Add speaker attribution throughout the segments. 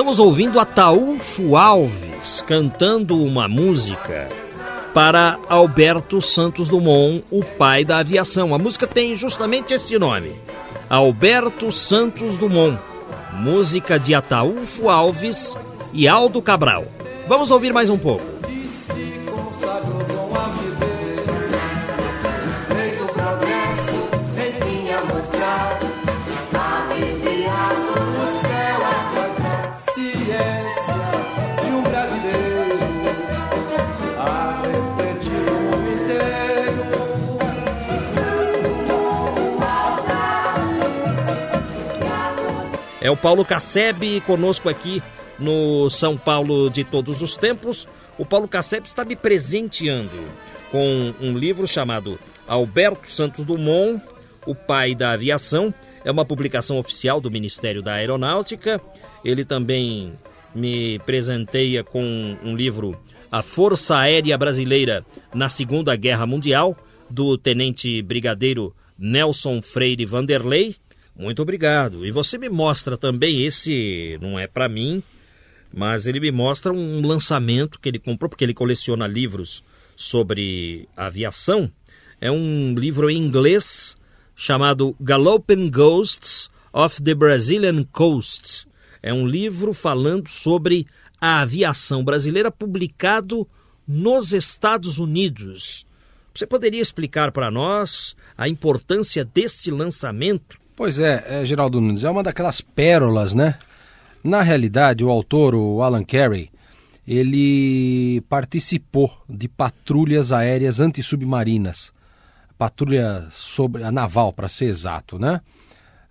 Speaker 1: Estamos ouvindo Ataúfo Alves cantando uma música para Alberto Santos Dumont, o pai da aviação. A música tem justamente esse nome: Alberto Santos Dumont. Música de Ataúfo Alves e Aldo Cabral. Vamos ouvir mais um pouco. É o Paulo Casseb conosco aqui no São Paulo de todos os tempos. O Paulo Casseb está me presenteando com um livro chamado Alberto Santos Dumont, o pai da aviação. É uma publicação oficial do Ministério da Aeronáutica. Ele também me presenteia com um livro A Força Aérea Brasileira na Segunda Guerra Mundial, do tenente brigadeiro Nelson Freire Vanderlei. Muito obrigado. E você me mostra também esse, não é para mim, mas ele me mostra um lançamento que ele comprou porque ele coleciona livros sobre aviação. É um livro em inglês chamado Galloping Ghosts of the Brazilian Coast. É um livro falando sobre a aviação brasileira publicado nos Estados Unidos. Você poderia explicar para nós a importância deste lançamento
Speaker 2: Pois é, é, Geraldo Nunes, é uma daquelas pérolas, né? Na realidade, o autor, o Alan Carey, ele participou de patrulhas aéreas antissubmarinas, patrulha sobre a naval, para ser exato, né?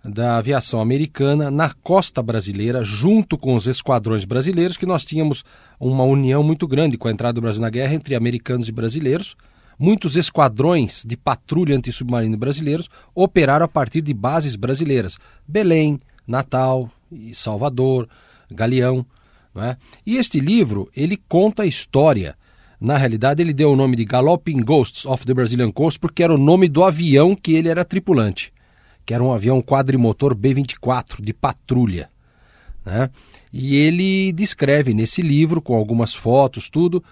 Speaker 2: Da aviação americana na costa brasileira, junto com os esquadrões brasileiros, que nós tínhamos uma união muito grande com a entrada do Brasil na guerra entre americanos e brasileiros muitos esquadrões de patrulha antissubmarino brasileiros operaram a partir de bases brasileiras. Belém, Natal, Salvador, Galeão. É? E este livro, ele conta a história. Na realidade, ele deu o nome de Galloping Ghosts of the Brazilian Coast porque era o nome do avião que ele era tripulante, que era um avião quadrimotor B-24 de patrulha. Né? E ele descreve nesse livro, com algumas fotos, tudo,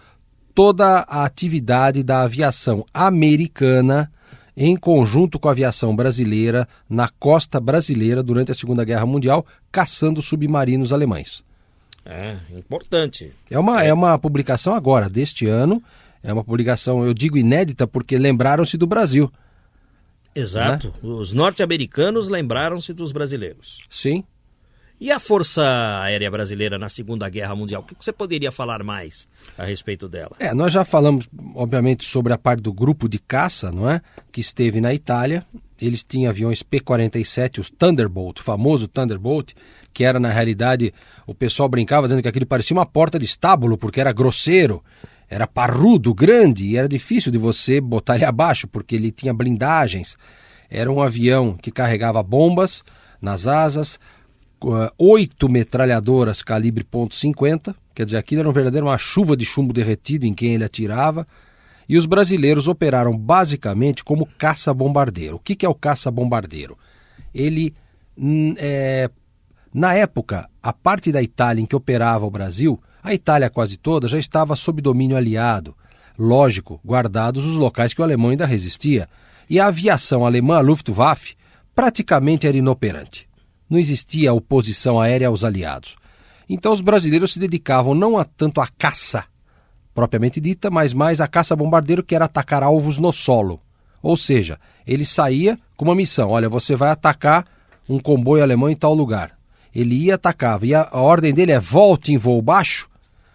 Speaker 2: toda a atividade da aviação americana em conjunto com a aviação brasileira na costa brasileira durante a Segunda Guerra Mundial, caçando submarinos alemães.
Speaker 1: É, importante.
Speaker 2: É uma, é. é uma publicação agora, deste ano. É uma publicação, eu digo inédita, porque lembraram-se do Brasil.
Speaker 1: Exato. Né? Os norte-americanos lembraram-se dos brasileiros.
Speaker 2: Sim.
Speaker 1: E a Força Aérea Brasileira na Segunda Guerra Mundial? O que você poderia falar mais a respeito dela?
Speaker 2: É, nós já falamos, obviamente, sobre a parte do grupo de caça, não é? Que esteve na Itália. Eles tinham aviões P-47, os Thunderbolt, o famoso Thunderbolt, que era, na realidade, o pessoal brincava dizendo que aquilo parecia uma porta de estábulo, porque era grosseiro, era parrudo, grande, e era difícil de você botar ele abaixo, porque ele tinha blindagens. Era um avião que carregava bombas nas asas, oito metralhadoras calibre .50, quer dizer, aquilo era um verdadeiro uma chuva de chumbo derretido em quem ele atirava, e os brasileiros operaram basicamente como caça-bombardeiro. O que, que é o caça-bombardeiro? Ele, é, na época, a parte da Itália em que operava o Brasil, a Itália quase toda já estava sob domínio aliado. Lógico, guardados os locais que o alemão ainda resistia. E a aviação alemã, a Luftwaffe, praticamente era inoperante não existia oposição aérea aos aliados. Então os brasileiros se dedicavam não a tanto à caça propriamente dita, mas mais a caça-bombardeiro que era atacar alvos no solo. Ou seja, ele saía com uma missão: olha, você vai atacar um comboio alemão em tal lugar. Ele ia atacava, e a, a ordem dele é volte em voo baixo,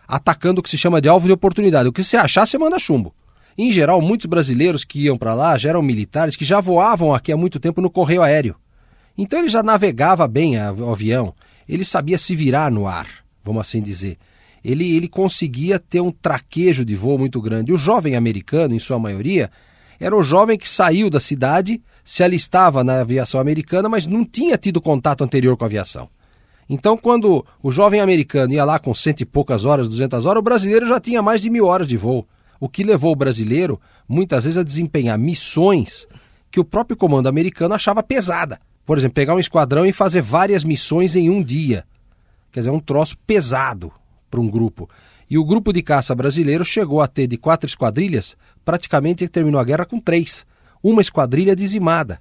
Speaker 2: atacando o que se chama de alvo de oportunidade. O que você achar, você manda chumbo. Em geral, muitos brasileiros que iam para lá já eram militares que já voavam aqui há muito tempo no correio aéreo. Então ele já navegava bem o avião, ele sabia se virar no ar, vamos assim dizer. Ele, ele conseguia ter um traquejo de voo muito grande. O jovem americano, em sua maioria, era o jovem que saiu da cidade, se alistava na aviação americana, mas não tinha tido contato anterior com a aviação. Então, quando o jovem americano ia lá com cento e poucas horas, duzentas horas, o brasileiro já tinha mais de mil horas de voo. O que levou o brasileiro, muitas vezes, a desempenhar missões que o próprio comando americano achava pesada. Por exemplo, pegar um esquadrão e fazer várias missões em um dia. Quer dizer, um troço pesado para um grupo. E o grupo de caça brasileiro chegou a ter de quatro esquadrilhas, praticamente terminou a guerra com três. Uma esquadrilha dizimada.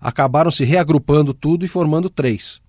Speaker 2: Acabaram se reagrupando tudo e formando três.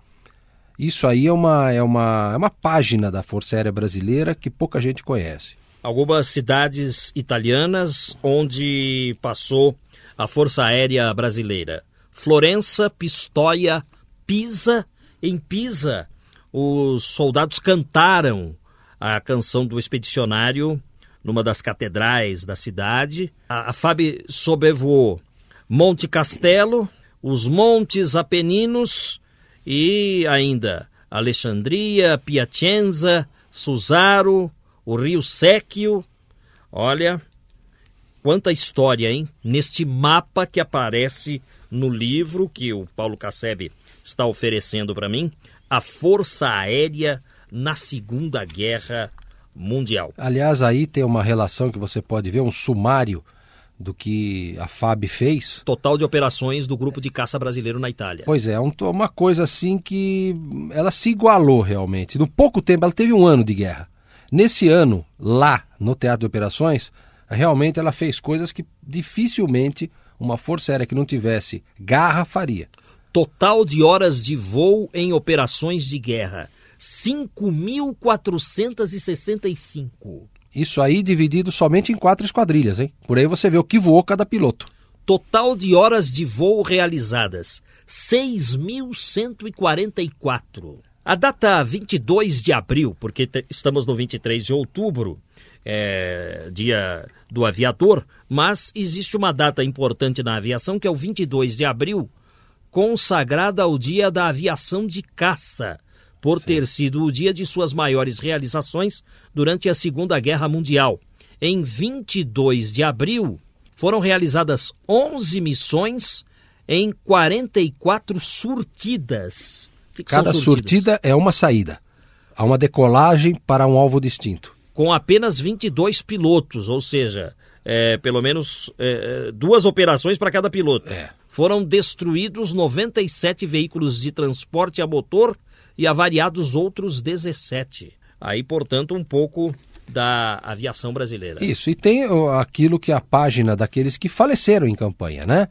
Speaker 2: Isso aí é uma, é uma, é uma página da Força Aérea Brasileira que pouca gente conhece
Speaker 1: algumas cidades italianas onde passou a Força Aérea Brasileira. Florença, Pistoia, Pisa. Em Pisa, os soldados cantaram a canção do expedicionário numa das catedrais da cidade. A, a FAB sobrevoou Monte Castelo, os Montes Apeninos e ainda Alexandria, Piacenza, Susaro, o rio Séquio. Olha, quanta história, hein? Neste mapa que aparece no livro que o Paulo Casseb está oferecendo para mim, a Força Aérea na Segunda Guerra Mundial.
Speaker 2: Aliás, aí tem uma relação que você pode ver, um sumário do que a FAB fez.
Speaker 1: Total de operações do grupo de caça brasileiro na Itália.
Speaker 2: Pois é, um, uma coisa assim que ela se igualou realmente. No pouco tempo, ela teve um ano de guerra. Nesse ano, lá no Teatro de Operações, realmente ela fez coisas que dificilmente uma força aérea que não tivesse garra faria.
Speaker 1: Total de horas de voo em operações de guerra: 5.465.
Speaker 2: Isso aí dividido somente em quatro esquadrilhas, hein? Por aí você vê o que voou cada piloto.
Speaker 1: Total de horas de voo realizadas: 6.144. A data 22 de abril, porque estamos no 23 de outubro, é, dia do aviador, mas existe uma data importante na aviação que é o 22 de abril, consagrada ao Dia da Aviação de Caça, por Sim. ter sido o dia de suas maiores realizações durante a Segunda Guerra Mundial. Em 22 de abril, foram realizadas 11 missões em 44 surtidas
Speaker 2: que que Cada surtida é uma saída. Há uma decolagem para um alvo distinto.
Speaker 1: Com apenas 22 pilotos, ou seja, é, pelo menos é, é, duas operações para cada piloto.
Speaker 2: É.
Speaker 1: Foram destruídos 97 veículos de transporte a motor e avariados outros 17. Aí, portanto, um pouco da aviação brasileira.
Speaker 2: Isso, e tem aquilo que é a página daqueles que faleceram em campanha, né?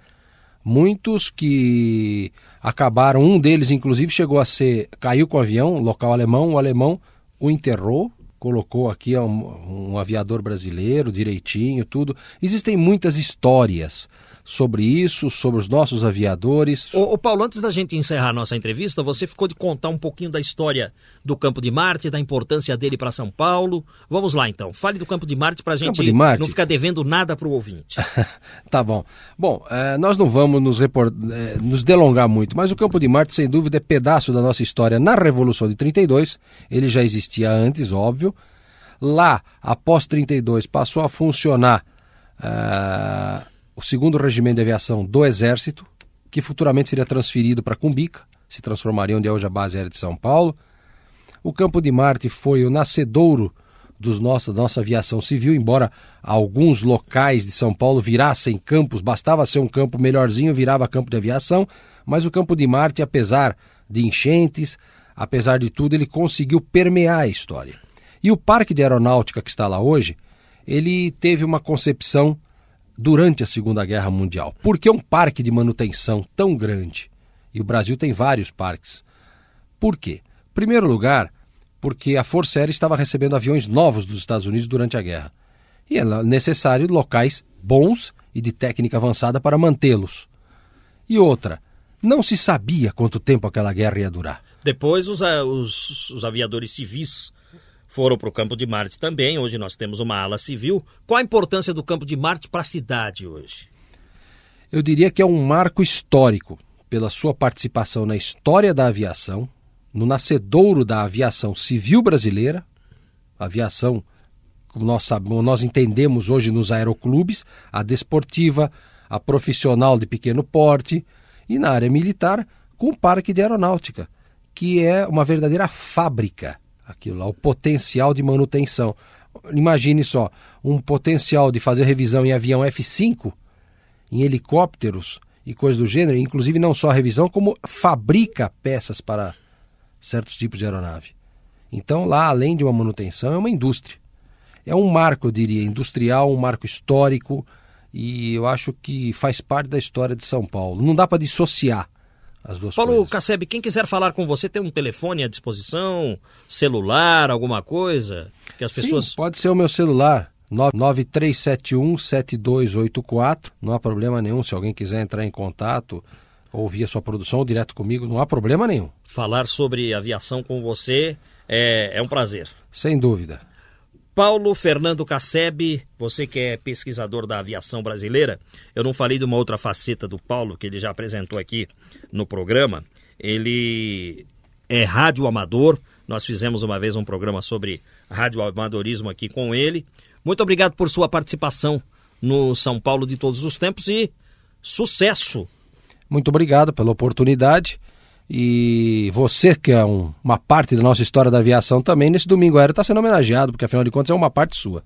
Speaker 2: Muitos que acabaram, um deles inclusive chegou a ser, caiu com o avião, local alemão, o alemão o enterrou, colocou aqui um, um aviador brasileiro direitinho, tudo. Existem muitas histórias sobre isso, sobre os nossos aviadores.
Speaker 1: O, Paulo, antes da gente encerrar a nossa entrevista, você ficou de contar um pouquinho da história do Campo de Marte, da importância dele para São Paulo. Vamos lá então, fale do Campo de Marte para a gente
Speaker 2: de Marte...
Speaker 1: não ficar devendo nada para o ouvinte.
Speaker 2: tá bom. Bom, é, nós não vamos nos, report... é, nos delongar muito, mas o Campo de Marte, sem dúvida, é pedaço da nossa história na Revolução de 32. Ele já existia antes, óbvio. Lá, após 32, passou a funcionar. Uh o segundo regimento de aviação do Exército, que futuramente seria transferido para Cumbica, se transformaria onde é hoje a base aérea de São Paulo. O Campo de Marte foi o nascedouro dos nossa, da nossa aviação civil, embora alguns locais de São Paulo virassem campos, bastava ser um campo melhorzinho, virava campo de aviação, mas o Campo de Marte, apesar de enchentes, apesar de tudo, ele conseguiu permear a história. E o Parque de Aeronáutica que está lá hoje, ele teve uma concepção durante a Segunda Guerra Mundial. Por que um parque de manutenção tão grande? E o Brasil tem vários parques. Por quê? Em primeiro lugar, porque a Força Aérea estava recebendo aviões novos dos Estados Unidos durante a guerra. E é necessário locais bons e de técnica avançada para mantê-los. E outra, não se sabia quanto tempo aquela guerra ia durar.
Speaker 1: Depois os, os, os aviadores civis foram para o campo de Marte também. Hoje nós temos uma ala civil. Qual a importância do campo de Marte para a cidade hoje?
Speaker 2: Eu diria que é um marco histórico pela sua participação na história da aviação, no nascedouro da aviação civil brasileira, aviação como nós, sabemos, nós entendemos hoje nos aeroclubes, a desportiva, a profissional de pequeno porte e na área militar com o parque de aeronáutica, que é uma verdadeira fábrica, aquilo lá, o potencial de manutenção. Imagine só, um potencial de fazer revisão em avião F5, em helicópteros e coisas do gênero, inclusive não só revisão, como fabrica peças para certos tipos de aeronave. Então, lá, além de uma manutenção, é uma indústria. É um marco, eu diria, industrial, um marco histórico, e eu acho que faz parte da história de São Paulo. Não dá para dissociar as duas
Speaker 1: Paulo
Speaker 2: coisas.
Speaker 1: Casseb, quem quiser falar com você, tem um telefone à disposição, celular, alguma coisa? Que as pessoas.
Speaker 2: Sim, pode ser o meu celular. 9371-7284. Não há problema nenhum. Se alguém quiser entrar em contato, ouvir a sua produção ou direto comigo, não há problema nenhum.
Speaker 1: Falar sobre aviação com você é, é um prazer.
Speaker 2: Sem dúvida.
Speaker 1: Paulo Fernando Casseb, você que é pesquisador da aviação brasileira, eu não falei de uma outra faceta do Paulo, que ele já apresentou aqui no programa. Ele é radioamador, nós fizemos uma vez um programa sobre radioamadorismo aqui com ele. Muito obrigado por sua participação no São Paulo de todos os tempos e sucesso!
Speaker 2: Muito obrigado pela oportunidade. E você, que é um, uma parte da nossa história da aviação também, nesse domingo aéreo está sendo homenageado, porque afinal de contas é uma parte sua.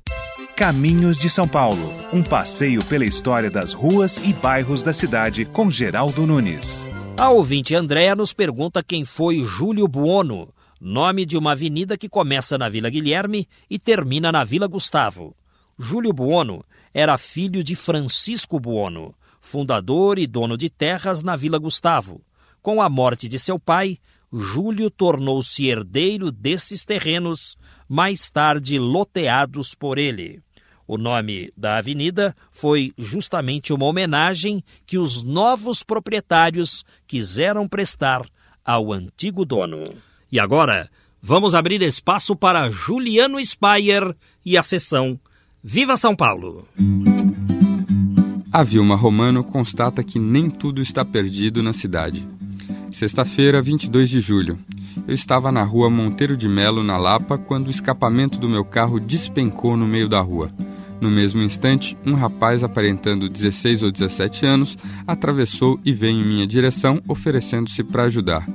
Speaker 3: Caminhos de São Paulo um passeio pela história das ruas e bairros da cidade com Geraldo Nunes.
Speaker 1: A ouvinte Andréa nos pergunta quem foi Júlio Buono, nome de uma avenida que começa na Vila Guilherme e termina na Vila Gustavo. Júlio Buono era filho de Francisco Buono, fundador e dono de terras na Vila Gustavo. Com a morte de seu pai, Júlio tornou-se herdeiro desses terrenos, mais tarde loteados por ele. O nome da avenida foi justamente uma homenagem que os novos proprietários quiseram prestar ao antigo dono. E agora, vamos abrir espaço para Juliano Spayer e a sessão Viva São Paulo!
Speaker 4: A Vilma Romano constata que nem tudo está perdido na cidade. Sexta-feira, 22 de julho. Eu estava na rua Monteiro de Melo, na Lapa, quando o escapamento do meu carro despencou no meio da rua. No mesmo instante, um rapaz aparentando 16 ou 17 anos atravessou e veio em minha direção, oferecendo-se para ajudar.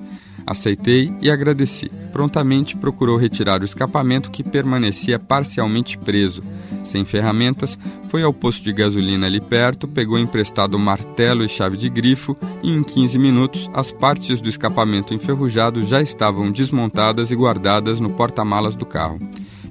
Speaker 4: Aceitei e agradeci. Prontamente procurou retirar o escapamento que permanecia parcialmente preso. Sem ferramentas, foi ao posto de gasolina ali perto, pegou emprestado martelo e chave de grifo e em 15 minutos as partes do escapamento enferrujado já estavam desmontadas e guardadas no porta-malas do carro.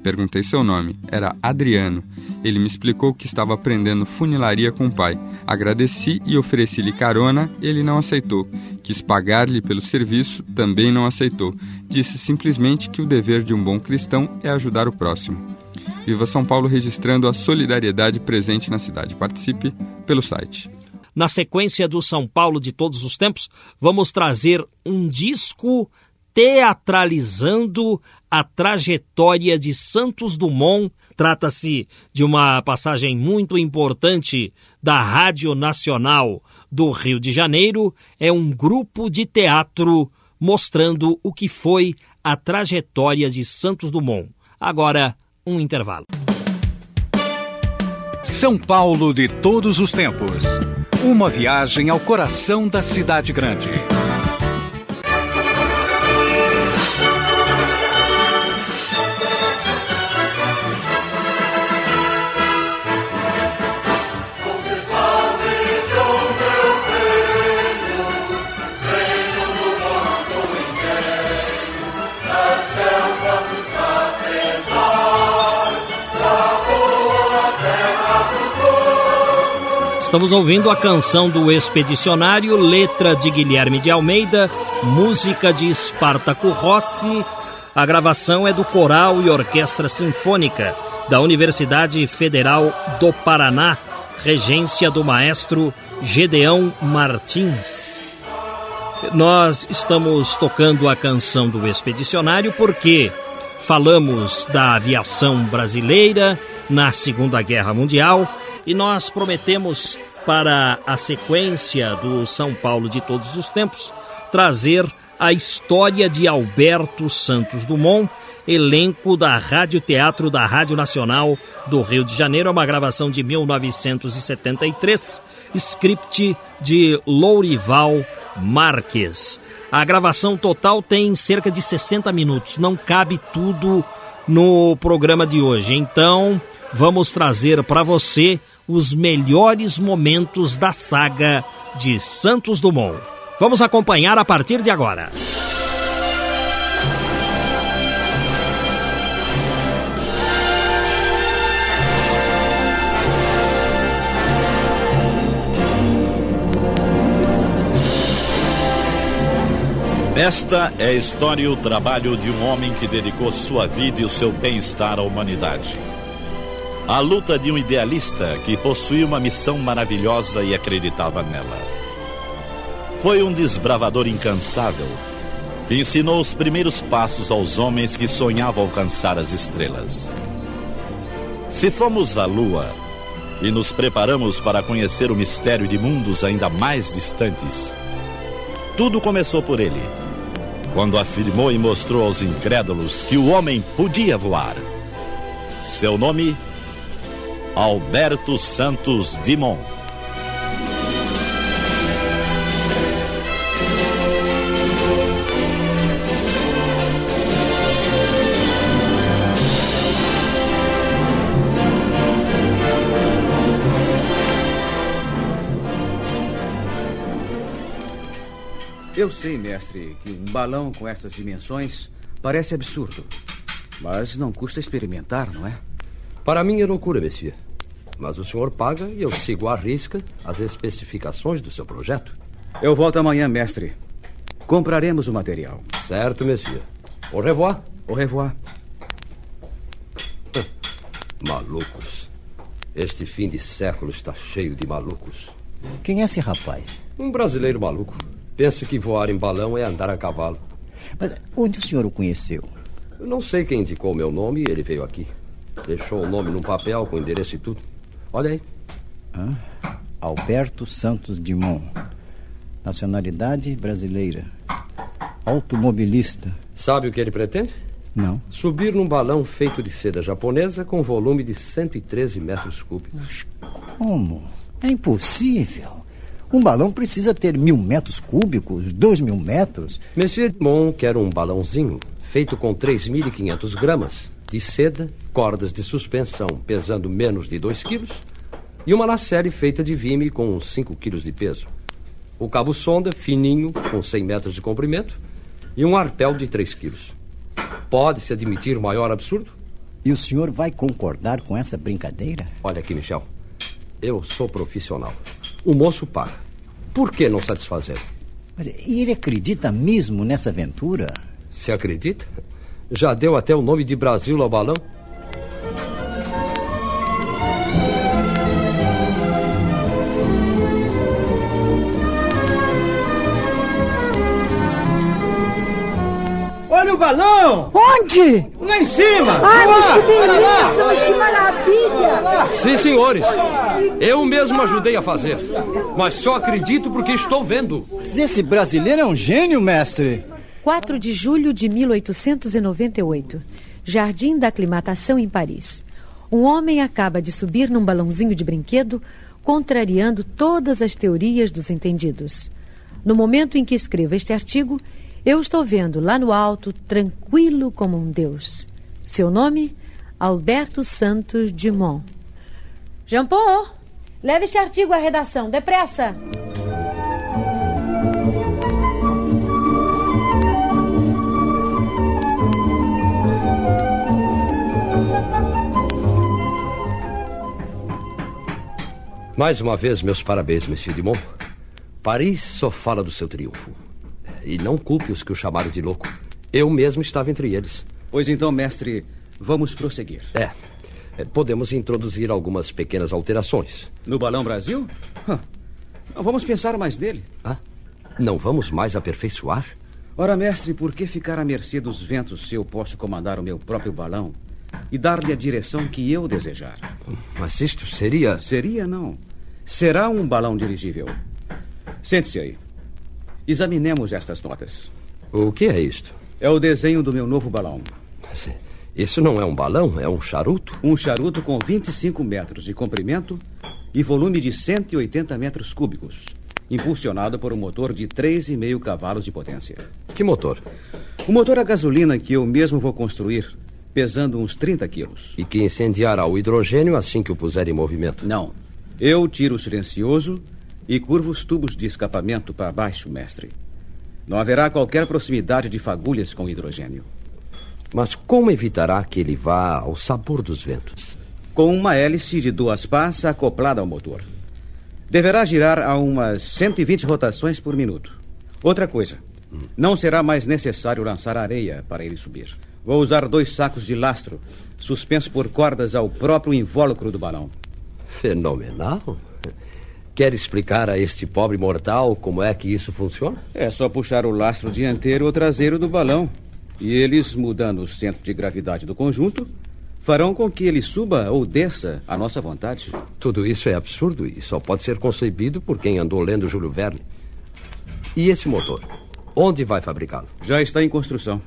Speaker 4: Perguntei seu nome. Era Adriano. Ele me explicou que estava aprendendo funilaria com o pai. Agradeci e ofereci-lhe carona, ele não aceitou. Quis pagar-lhe pelo serviço, também não aceitou. Disse simplesmente que o dever de um bom cristão é ajudar o próximo. Viva São Paulo registrando a solidariedade presente na cidade. Participe pelo site.
Speaker 1: Na sequência do São Paulo de todos os tempos, vamos trazer um disco teatralizando a trajetória de Santos Dumont. Trata-se de uma passagem muito importante da Rádio Nacional do Rio de Janeiro. É um grupo de teatro mostrando o que foi a trajetória de Santos Dumont. Agora, um intervalo.
Speaker 5: São Paulo de todos os tempos. Uma viagem ao coração da cidade grande.
Speaker 1: Estamos ouvindo a canção do Expedicionário, letra de Guilherme de Almeida, música de Espartaco Rossi. A gravação é do Coral e Orquestra Sinfônica da Universidade Federal do Paraná, regência do maestro Gedeão Martins. Nós estamos tocando a canção do Expedicionário porque falamos da aviação brasileira na Segunda Guerra Mundial e nós prometemos para a sequência do São Paulo de todos os tempos trazer a história de Alberto Santos Dumont, elenco da Rádio Teatro da Rádio Nacional do Rio de Janeiro, é uma gravação de 1973, script de Lourival Marques. A gravação total tem cerca de 60 minutos, não cabe tudo no programa de hoje. Então, vamos trazer para você os melhores momentos da saga de Santos Dumont. Vamos acompanhar a partir de agora.
Speaker 6: Esta é a história e o trabalho de um homem que dedicou sua vida e o seu bem-estar à humanidade. A luta de um idealista que possuía uma missão maravilhosa e acreditava nela. Foi um desbravador incansável que ensinou os primeiros passos aos homens que sonhavam alcançar as estrelas. Se fomos à Lua e nos preparamos para conhecer o mistério de mundos ainda mais distantes, tudo começou por ele quando afirmou e mostrou aos incrédulos que o homem podia voar. Seu nome? Alberto Santos Dimon.
Speaker 7: Eu sei, mestre, que um balão com essas dimensões parece absurdo. Mas não custa experimentar, não é?
Speaker 8: Para mim é loucura, Monsieur. Mas o senhor paga e eu sigo à risca as especificações do seu projeto.
Speaker 7: Eu volto amanhã, mestre. Compraremos o material.
Speaker 8: Certo, Monsieur. Au revoir.
Speaker 7: Au revoir.
Speaker 8: Malucos. Este fim de século está cheio de malucos.
Speaker 9: Quem é esse rapaz?
Speaker 8: Um brasileiro maluco. Pensa que voar em balão é andar a cavalo.
Speaker 9: Mas onde o senhor o conheceu?
Speaker 8: Eu não sei quem indicou meu nome e ele veio aqui. Deixou o nome num papel com endereço e tudo. Olha aí.
Speaker 9: Ah, Alberto Santos Dimon. Nacionalidade brasileira. Automobilista.
Speaker 8: Sabe o que ele pretende?
Speaker 9: Não.
Speaker 8: Subir num balão feito de seda japonesa com volume de 113 metros cúbicos.
Speaker 9: Como? É impossível. Um balão precisa ter mil metros cúbicos, dois mil metros.
Speaker 8: Monsieur Dimon quer um balãozinho feito com 3.500 gramas de seda, cordas de suspensão pesando menos de 2 quilos e uma nacelle feita de vime com 5 quilos de peso. O cabo sonda fininho com 100 metros de comprimento e um arpel de 3 quilos. Pode-se admitir maior absurdo?
Speaker 9: E o senhor vai concordar com essa brincadeira?
Speaker 8: Olha aqui, Michel. Eu sou profissional. O moço paga. Por que não satisfazer?
Speaker 9: Mas ele acredita mesmo nessa aventura?
Speaker 8: Se acredita? Já deu até o nome de Brasil ao balão?
Speaker 10: Olha o balão!
Speaker 11: Onde?
Speaker 10: Lá em cima!
Speaker 11: Ai, mas que beleza, mas que maravilha!
Speaker 8: Sim, senhores. Eu mesmo ajudei a fazer. Mas só acredito porque estou vendo.
Speaker 9: Esse brasileiro é um gênio, mestre.
Speaker 12: 4 de julho de 1898. Jardim da Aclimatação em Paris. Um homem acaba de subir num balãozinho de brinquedo, contrariando todas as teorias dos entendidos. No momento em que escrevo este artigo, eu estou vendo lá no alto, tranquilo como um deus. Seu nome? Alberto Santos Dumont. Jean Paul, leve este artigo à redação, depressa!
Speaker 8: Mais uma vez, meus parabéns, Monsieur Dumont. Paris só fala do seu triunfo. E não culpe os que o chamaram de louco. Eu mesmo estava entre eles.
Speaker 7: Pois então, mestre, vamos prosseguir.
Speaker 8: É. É, podemos introduzir algumas pequenas alterações.
Speaker 7: No Balão Brasil? Não vamos pensar mais nele.
Speaker 8: Ah, não vamos mais aperfeiçoar?
Speaker 7: Ora, mestre, por que ficar à mercê dos ventos se eu posso comandar o meu próprio balão e dar-lhe a direção que eu desejar?
Speaker 8: Mas isto seria.
Speaker 7: Seria, não. Será um balão dirigível. Sente-se aí. Examinemos estas notas.
Speaker 8: O que é isto?
Speaker 7: É o desenho do meu novo balão.
Speaker 8: Isso não é um balão, é um charuto?
Speaker 7: Um charuto com 25 metros de comprimento e volume de 180 metros cúbicos, impulsionado por um motor de 3,5 cavalos de potência.
Speaker 8: Que motor?
Speaker 7: Um motor a gasolina que eu mesmo vou construir, pesando uns 30 quilos.
Speaker 8: E que incendiará o hidrogênio assim que o puser em movimento?
Speaker 7: Não. Eu tiro o silencioso e curvo os tubos de escapamento para baixo, mestre. Não haverá qualquer proximidade de fagulhas com hidrogênio.
Speaker 8: Mas como evitará que ele vá ao sabor dos ventos?
Speaker 7: Com uma hélice de duas pás acoplada ao motor. Deverá girar a umas 120 rotações por minuto. Outra coisa, não será mais necessário lançar areia para ele subir. Vou usar dois sacos de lastro, suspensos por cordas ao próprio invólucro do balão.
Speaker 8: Fenomenal. Quer explicar a este pobre mortal como é que isso funciona?
Speaker 7: É só puxar o lastro dianteiro ou traseiro do balão. E eles, mudando o centro de gravidade do conjunto, farão com que ele suba ou desça à nossa vontade.
Speaker 8: Tudo isso é absurdo e só pode ser concebido por quem andou lendo Júlio Verne. E esse motor? Onde vai fabricá-lo?
Speaker 7: Já está em construção.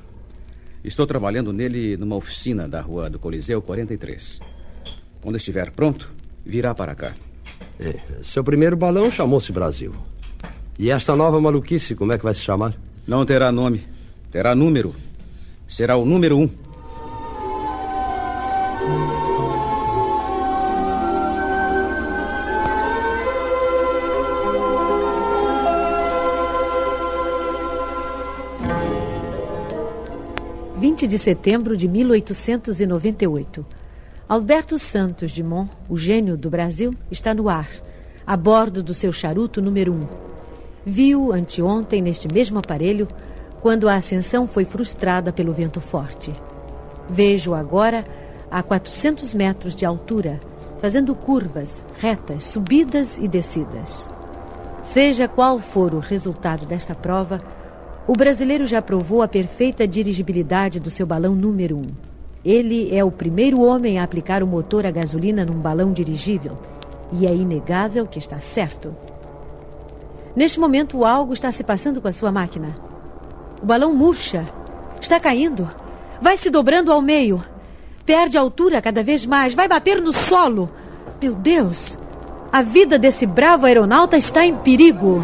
Speaker 7: Estou trabalhando nele numa oficina da rua do Coliseu 43. Quando estiver pronto, virá para cá.
Speaker 8: É, seu primeiro balão chamou-se Brasil. E esta nova maluquice, como é que vai se chamar?
Speaker 7: Não terá nome. Terá número. Será o número um.
Speaker 12: ...20 de setembro de 1898... Alberto Santos Dumont, o gênio do Brasil, está no ar, a bordo do seu charuto número 1. Um. Viu anteontem neste mesmo aparelho quando a ascensão foi frustrada pelo vento forte. Vejo agora a 400 metros de altura, fazendo curvas, retas, subidas e descidas. Seja qual for o resultado desta prova, o brasileiro já provou a perfeita dirigibilidade do seu balão número 1. Um. Ele é o primeiro homem a aplicar o motor a gasolina num balão dirigível. E é inegável que está certo. Neste momento, algo está se passando com a sua máquina. O balão murcha. Está caindo. Vai se dobrando ao meio. Perde altura cada vez mais. Vai bater no solo. Meu Deus! A vida desse bravo aeronauta está em perigo.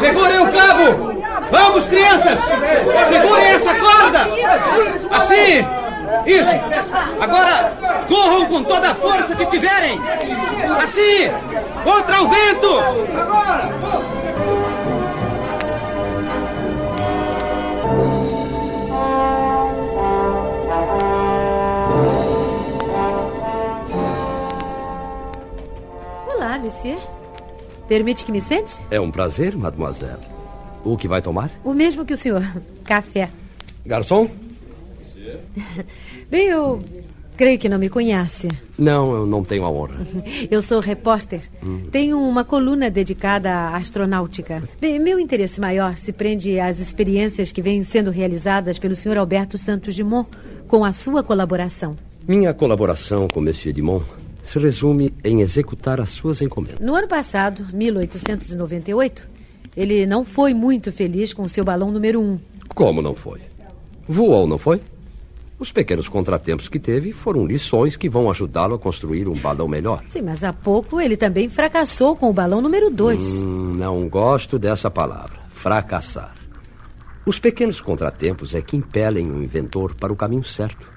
Speaker 7: Segurem o cabo! Vamos, crianças! Segurem essa corda! Assim! Isso! Agora, corram com toda a força que tiverem! Assim! Contra o vento! Agora!
Speaker 12: Olá, monsieur. Permite que me sente?
Speaker 8: É um prazer, mademoiselle. O que vai tomar?
Speaker 12: O mesmo que o senhor. Café.
Speaker 8: Garçom?
Speaker 12: Bem, eu creio que não me conhece.
Speaker 8: Não, eu não tenho a honra.
Speaker 12: Eu sou repórter. Hum. Tenho uma coluna dedicada à astronáutica. Bem, meu interesse maior se prende às experiências que vêm sendo realizadas pelo senhor Alberto Santos Dumont com a sua colaboração.
Speaker 8: Minha colaboração com Monsieur Dumont se resume em executar as suas encomendas.
Speaker 12: No ano passado, 1898, ele não foi muito feliz com o seu balão número um.
Speaker 8: Como não foi? Voou, não foi? Os pequenos contratempos que teve foram lições que vão ajudá-lo a construir um balão melhor.
Speaker 12: Sim, mas há pouco ele também fracassou com o balão número dois.
Speaker 8: Hum, não gosto dessa palavra. Fracassar. Os pequenos contratempos é que impelem o inventor para o caminho certo.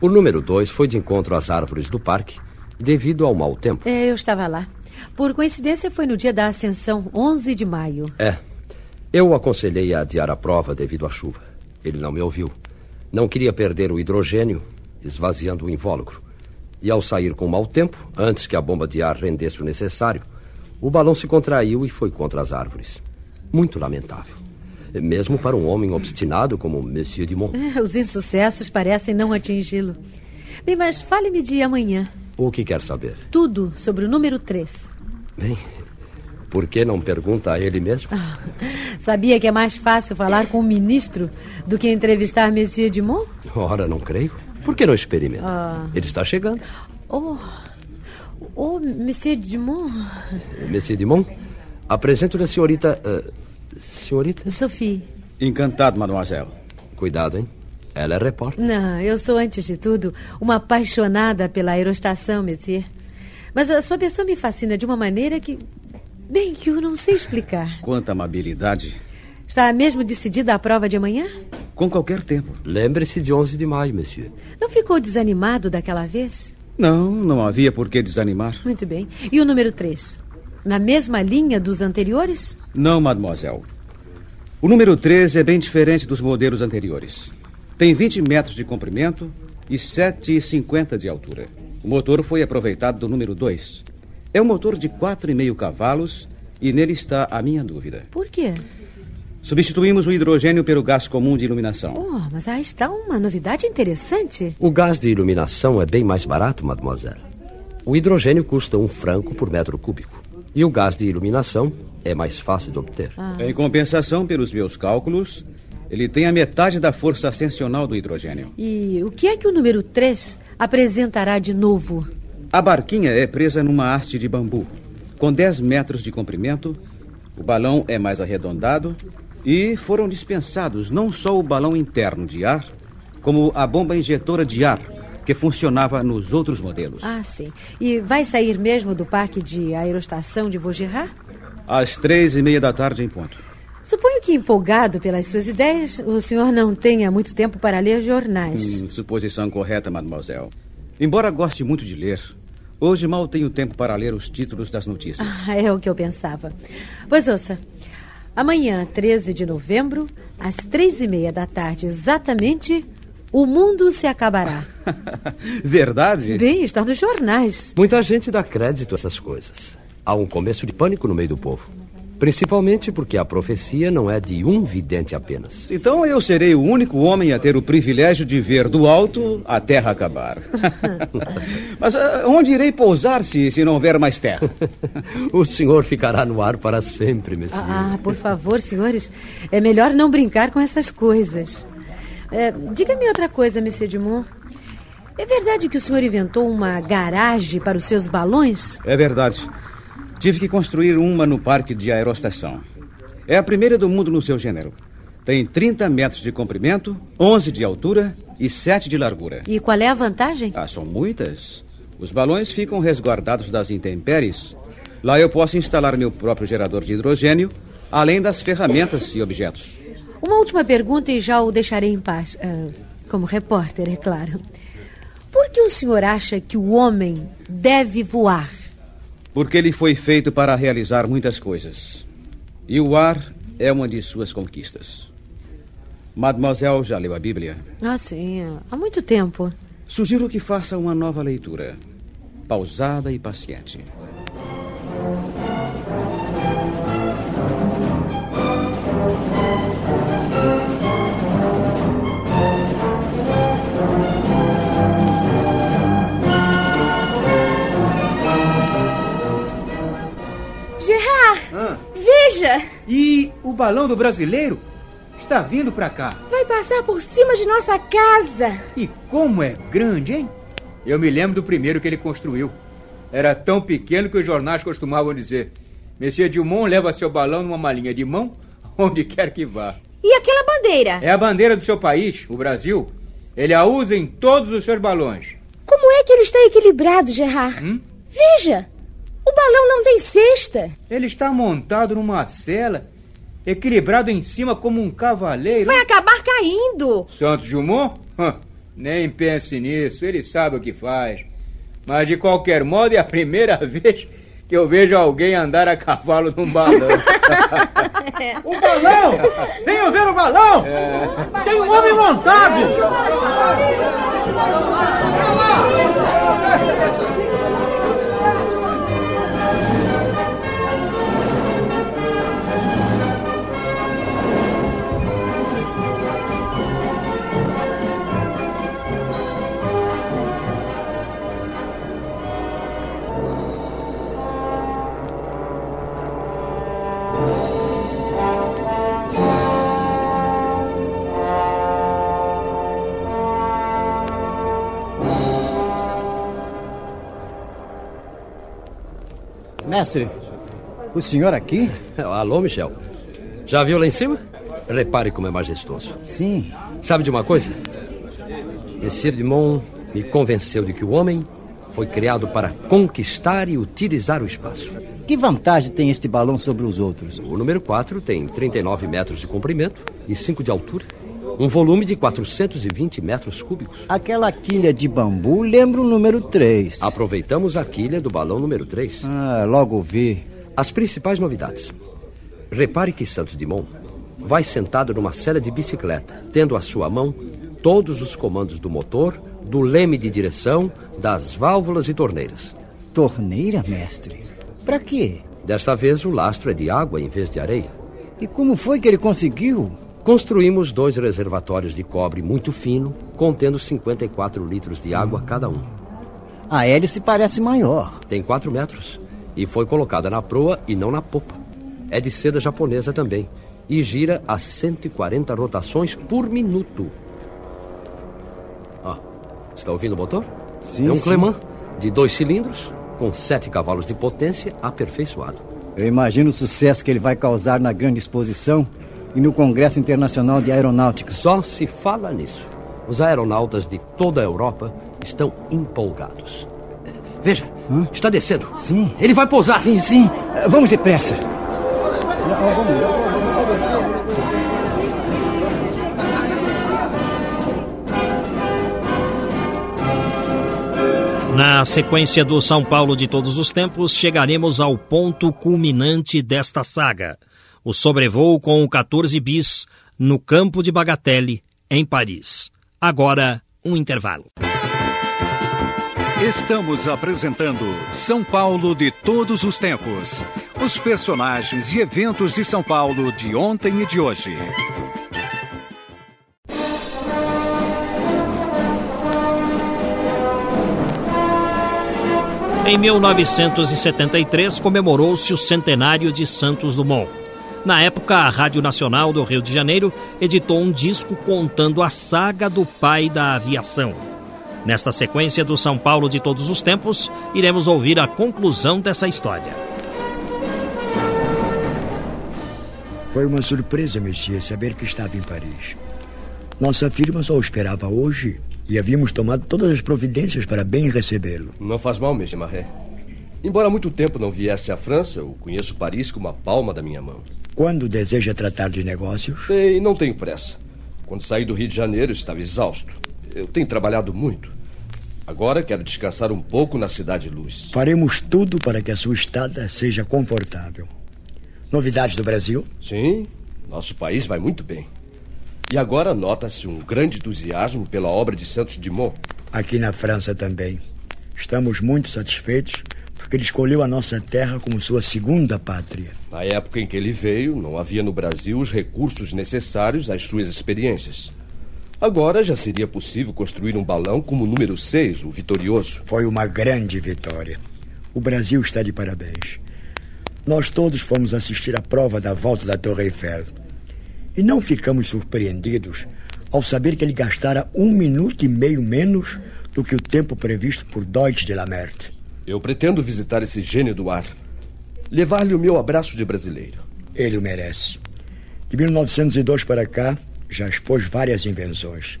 Speaker 8: O número dois foi de encontro às árvores do parque devido ao mau tempo.
Speaker 12: É, eu estava lá. Por coincidência, foi no dia da ascensão, 11 de maio.
Speaker 8: É. Eu o aconselhei a adiar a prova devido à chuva. Ele não me ouviu. Não queria perder o hidrogênio, esvaziando o invólucro. E ao sair com mau tempo, antes que a bomba de ar rendesse o necessário, o balão se contraiu e foi contra as árvores. Muito lamentável. mesmo para um homem obstinado como Monsieur Dumont.
Speaker 12: Os insucessos parecem não atingi-lo. Bem, mas fale-me de amanhã.
Speaker 8: O que quer saber?
Speaker 12: Tudo sobre o número 3.
Speaker 8: Bem, por que não pergunta a ele mesmo?
Speaker 12: Ah, sabia que é mais fácil falar com o ministro do que entrevistar Monsieur Dumont?
Speaker 8: Ora, não creio. Por que não experimenta?
Speaker 12: Ah.
Speaker 8: Ele está chegando.
Speaker 12: Oh, oh, Monsieur Dumont.
Speaker 8: Monsieur Dumont, apresento-lhe a senhorita. Uh, senhorita?
Speaker 12: Sophie.
Speaker 7: Encantado, mademoiselle.
Speaker 8: Cuidado, hein? Ela é repórter.
Speaker 12: Não, eu sou, antes de tudo, uma apaixonada pela aerostação, Monsieur. Mas a sua pessoa me fascina de uma maneira que. Bem, que eu não sei explicar.
Speaker 7: Quanta amabilidade.
Speaker 12: Está mesmo decidida a prova de amanhã?
Speaker 7: Com qualquer tempo.
Speaker 8: Lembre-se de 11 de maio, monsieur.
Speaker 12: Não ficou desanimado daquela vez?
Speaker 7: Não, não havia por que desanimar.
Speaker 12: Muito bem. E o número 3? Na mesma linha dos anteriores?
Speaker 7: Não, mademoiselle. O número 3 é bem diferente dos modelos anteriores. Tem 20 metros de comprimento e 7,50 de altura. O motor foi aproveitado do número 2. É um motor de 4,5 cavalos e nele está a minha dúvida.
Speaker 12: Por quê?
Speaker 7: Substituímos o hidrogênio pelo gás comum de iluminação.
Speaker 12: Oh, mas aí está uma novidade interessante.
Speaker 8: O gás de iluminação é bem mais barato, mademoiselle. O hidrogênio custa um franco por metro cúbico. E o gás de iluminação é mais fácil de obter.
Speaker 7: Ah. Em compensação, pelos meus cálculos, ele tem a metade da força ascensional do hidrogênio.
Speaker 12: E o que é que o número 3 apresentará de novo?
Speaker 7: A barquinha é presa numa haste de bambu, com 10 metros de comprimento. O balão é mais arredondado e foram dispensados não só o balão interno de ar, como a bomba injetora de ar, que funcionava nos outros modelos.
Speaker 12: Ah, sim. E vai sair mesmo do parque de aerostação de Vaugirard?
Speaker 7: Às três e meia da tarde em ponto.
Speaker 12: Suponho que, empolgado pelas suas ideias, o senhor não tenha muito tempo para ler jornais.
Speaker 7: Hum, suposição correta, mademoiselle. Embora goste muito de ler, hoje mal tenho tempo para ler os títulos das notícias.
Speaker 12: Ah, é o que eu pensava. Pois ouça, amanhã, 13 de novembro, às três e meia da tarde, exatamente, o mundo se acabará.
Speaker 7: Verdade?
Speaker 12: Bem, está nos jornais.
Speaker 8: Muita gente dá crédito a essas coisas. Há um começo de pânico no meio do povo. Principalmente porque a profecia não é de um vidente apenas.
Speaker 7: Então eu serei o único homem a ter o privilégio de ver do alto a terra acabar. Mas uh, onde irei pousar se, se não houver mais terra?
Speaker 8: o senhor ficará no ar para sempre, monsieur.
Speaker 12: Ah, por favor, senhores. É melhor não brincar com essas coisas. É, Diga-me outra coisa, Monsieur Dumont. É verdade que o senhor inventou uma garagem para os seus balões?
Speaker 7: É verdade. Tive que construir uma no parque de aerostação. É a primeira do mundo no seu gênero. Tem 30 metros de comprimento, 11 de altura e 7 de largura.
Speaker 12: E qual é a vantagem?
Speaker 7: Ah, são muitas. Os balões ficam resguardados das intempéries. Lá eu posso instalar meu próprio gerador de hidrogênio, além das ferramentas e objetos.
Speaker 12: Uma última pergunta e já o deixarei em paz. Uh, como repórter, é claro. Por que o senhor acha que o homem deve voar?
Speaker 7: Porque ele foi feito para realizar muitas coisas. E o ar é uma de suas conquistas. Mademoiselle já leu a Bíblia?
Speaker 12: Ah, sim, há muito tempo.
Speaker 7: Sugiro que faça uma nova leitura, pausada e paciente.
Speaker 11: Veja!
Speaker 10: E o balão do brasileiro está vindo para cá.
Speaker 11: Vai passar por cima de nossa casa.
Speaker 10: E como é grande, hein? Eu me lembro do primeiro que ele construiu. Era tão pequeno que os jornais costumavam dizer: Monsieur Dumont leva seu balão numa malinha de mão, onde quer que vá.
Speaker 11: E aquela bandeira?
Speaker 10: É a bandeira do seu país, o Brasil. Ele a usa em todos os seus balões.
Speaker 11: Como é que ele está equilibrado, Gerard?
Speaker 10: Hum?
Speaker 11: Veja! O balão não tem cesta.
Speaker 10: Ele está montado numa cela, equilibrado em cima como um cavaleiro.
Speaker 11: Vai acabar caindo.
Speaker 10: Santos Dumont? Nem pense nisso, ele sabe o que faz. Mas de qualquer modo é a primeira vez que eu vejo alguém andar a cavalo num balão.
Speaker 13: o balão! Venham ver o balão!
Speaker 10: É.
Speaker 13: Tem um homem montado!
Speaker 9: Mestre, o senhor aqui?
Speaker 8: Alô, Michel. Já viu lá em cima? Repare como é majestoso.
Speaker 9: Sim.
Speaker 8: Sabe de uma coisa? Monsieur Dumont me convenceu de que o homem foi criado para conquistar e utilizar o espaço.
Speaker 9: Que vantagem tem este balão sobre os outros?
Speaker 8: O número 4 tem 39 metros de comprimento e 5 de altura. Um volume de 420 metros cúbicos.
Speaker 9: Aquela quilha de bambu lembra o número 3.
Speaker 8: Aproveitamos a quilha do balão número 3.
Speaker 9: Ah, logo vi.
Speaker 8: As principais novidades. Repare que Santos Dumont vai sentado numa cela de bicicleta, tendo à sua mão todos os comandos do motor, do leme de direção, das válvulas e torneiras.
Speaker 9: Torneira, mestre? Para quê?
Speaker 8: Desta vez o lastro é de água em vez de areia.
Speaker 9: E como foi que ele conseguiu?
Speaker 8: Construímos dois reservatórios de cobre muito fino, contendo 54 litros de água cada um.
Speaker 9: A hélice parece maior.
Speaker 8: Tem 4 metros e foi colocada na proa e não na popa. É de seda japonesa também e gira a 140 rotações por minuto. Ah, está ouvindo o motor?
Speaker 9: Sim.
Speaker 8: É um. Clemant de dois cilindros, com 7 cavalos de potência, aperfeiçoado.
Speaker 9: Eu imagino o sucesso que ele vai causar na grande exposição e no Congresso Internacional de Aeronáutica.
Speaker 8: Só se fala nisso. Os aeronautas de toda a Europa estão empolgados. Veja,
Speaker 9: Hã?
Speaker 8: está descendo.
Speaker 9: Sim.
Speaker 8: Ele vai pousar.
Speaker 9: Sim, sim. Vamos depressa.
Speaker 1: Na sequência do São Paulo de todos os tempos, chegaremos ao ponto culminante desta saga: o sobrevoo com o 14 bis no campo de Bagatelle, em Paris. Agora, um intervalo.
Speaker 5: Estamos apresentando São Paulo de todos os tempos. Os personagens e eventos de São Paulo de ontem e de hoje.
Speaker 1: Em 1973, comemorou-se o centenário de Santos Dumont. Na época, a Rádio Nacional do Rio de Janeiro editou um disco contando a saga do pai da aviação. Nesta sequência do São Paulo de todos os tempos, iremos ouvir a conclusão dessa história.
Speaker 14: Foi uma surpresa, Messias, saber que estava em Paris. Nossa firma só o esperava hoje e havíamos tomado todas as providências para bem recebê-lo.
Speaker 15: Não faz mal, Monsieur Marret. Embora há muito tempo não viesse à França, eu conheço Paris como a palma da minha mão.
Speaker 14: Quando deseja tratar de negócios?
Speaker 15: E não tenho pressa. Quando saí do Rio de Janeiro, estava exausto. Eu tenho trabalhado muito. Agora quero descansar um pouco na Cidade Luz.
Speaker 14: Faremos tudo para que a sua estada seja confortável. Novidades do Brasil?
Speaker 15: Sim, nosso país vai muito bem. E agora nota-se um grande entusiasmo pela obra de Santos Dumont.
Speaker 14: Aqui na França também. Estamos muito satisfeitos porque ele escolheu a nossa terra como sua segunda pátria.
Speaker 15: Na época em que ele veio, não havia no Brasil os recursos necessários às suas experiências. Agora já seria possível construir um balão como o número 6, o Vitorioso.
Speaker 14: Foi uma grande vitória. O Brasil está de parabéns. Nós todos fomos assistir à prova da volta da Torre Eiffel. E não ficamos surpreendidos ao saber que ele gastara um minuto e meio menos do que o tempo previsto por Deutsche de la Merte.
Speaker 15: Eu pretendo visitar esse gênio do ar. Levar-lhe o meu abraço de brasileiro.
Speaker 14: Ele o merece. De 1902 para cá, já expôs várias invenções.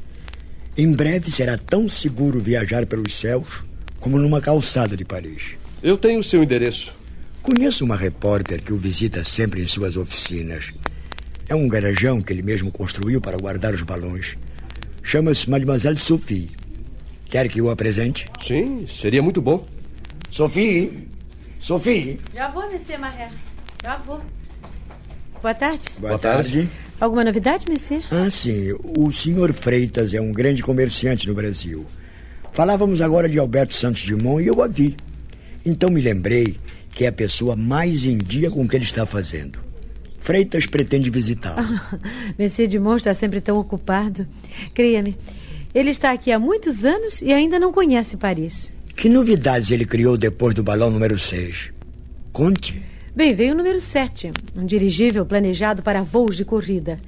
Speaker 14: Em breve será tão seguro viajar pelos céus como numa calçada de Paris.
Speaker 15: Eu tenho o seu endereço.
Speaker 14: Conheço uma repórter que o visita sempre em suas oficinas. É um garajão que ele mesmo construiu para guardar os balões. Chama-se Mademoiselle Sophie. Quer que o apresente?
Speaker 15: Sim, seria muito bom.
Speaker 14: Sophie! Sophie!
Speaker 12: Já vou, Monsieur Marré. Já vou. Boa tarde.
Speaker 14: Boa, Boa tarde. tarde.
Speaker 12: Alguma novidade, Monsieur?
Speaker 14: Ah, sim. O senhor Freitas é um grande comerciante no Brasil. Falávamos agora de Alberto Santos Dumont e eu a vi. Então me lembrei que é a pessoa mais em dia com o que ele está fazendo. Freitas pretende visitá-lo.
Speaker 12: Monsieur Dumont está sempre tão ocupado. Creia-me, ele está aqui há muitos anos e ainda não conhece Paris.
Speaker 14: Que novidades ele criou depois do balão número 6? Conte.
Speaker 12: Bem, veio o número 7, um dirigível planejado para voos de corrida.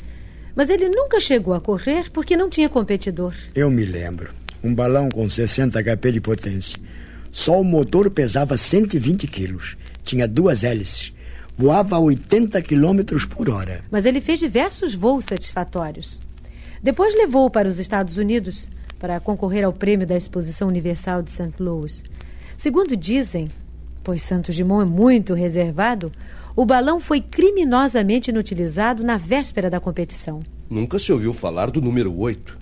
Speaker 12: Mas ele nunca chegou a correr porque não tinha competidor.
Speaker 14: Eu me lembro. Um balão com 60 HP de potência. Só o motor pesava 120 quilos. Tinha duas hélices. Voava a 80 quilômetros por hora.
Speaker 12: Mas ele fez diversos voos satisfatórios. Depois levou para os Estados Unidos para concorrer ao prêmio da Exposição Universal de St. Louis. Segundo dizem, pois Santos Dumont é muito reservado, o balão foi criminosamente inutilizado na véspera da competição.
Speaker 15: Nunca se ouviu falar do número 8.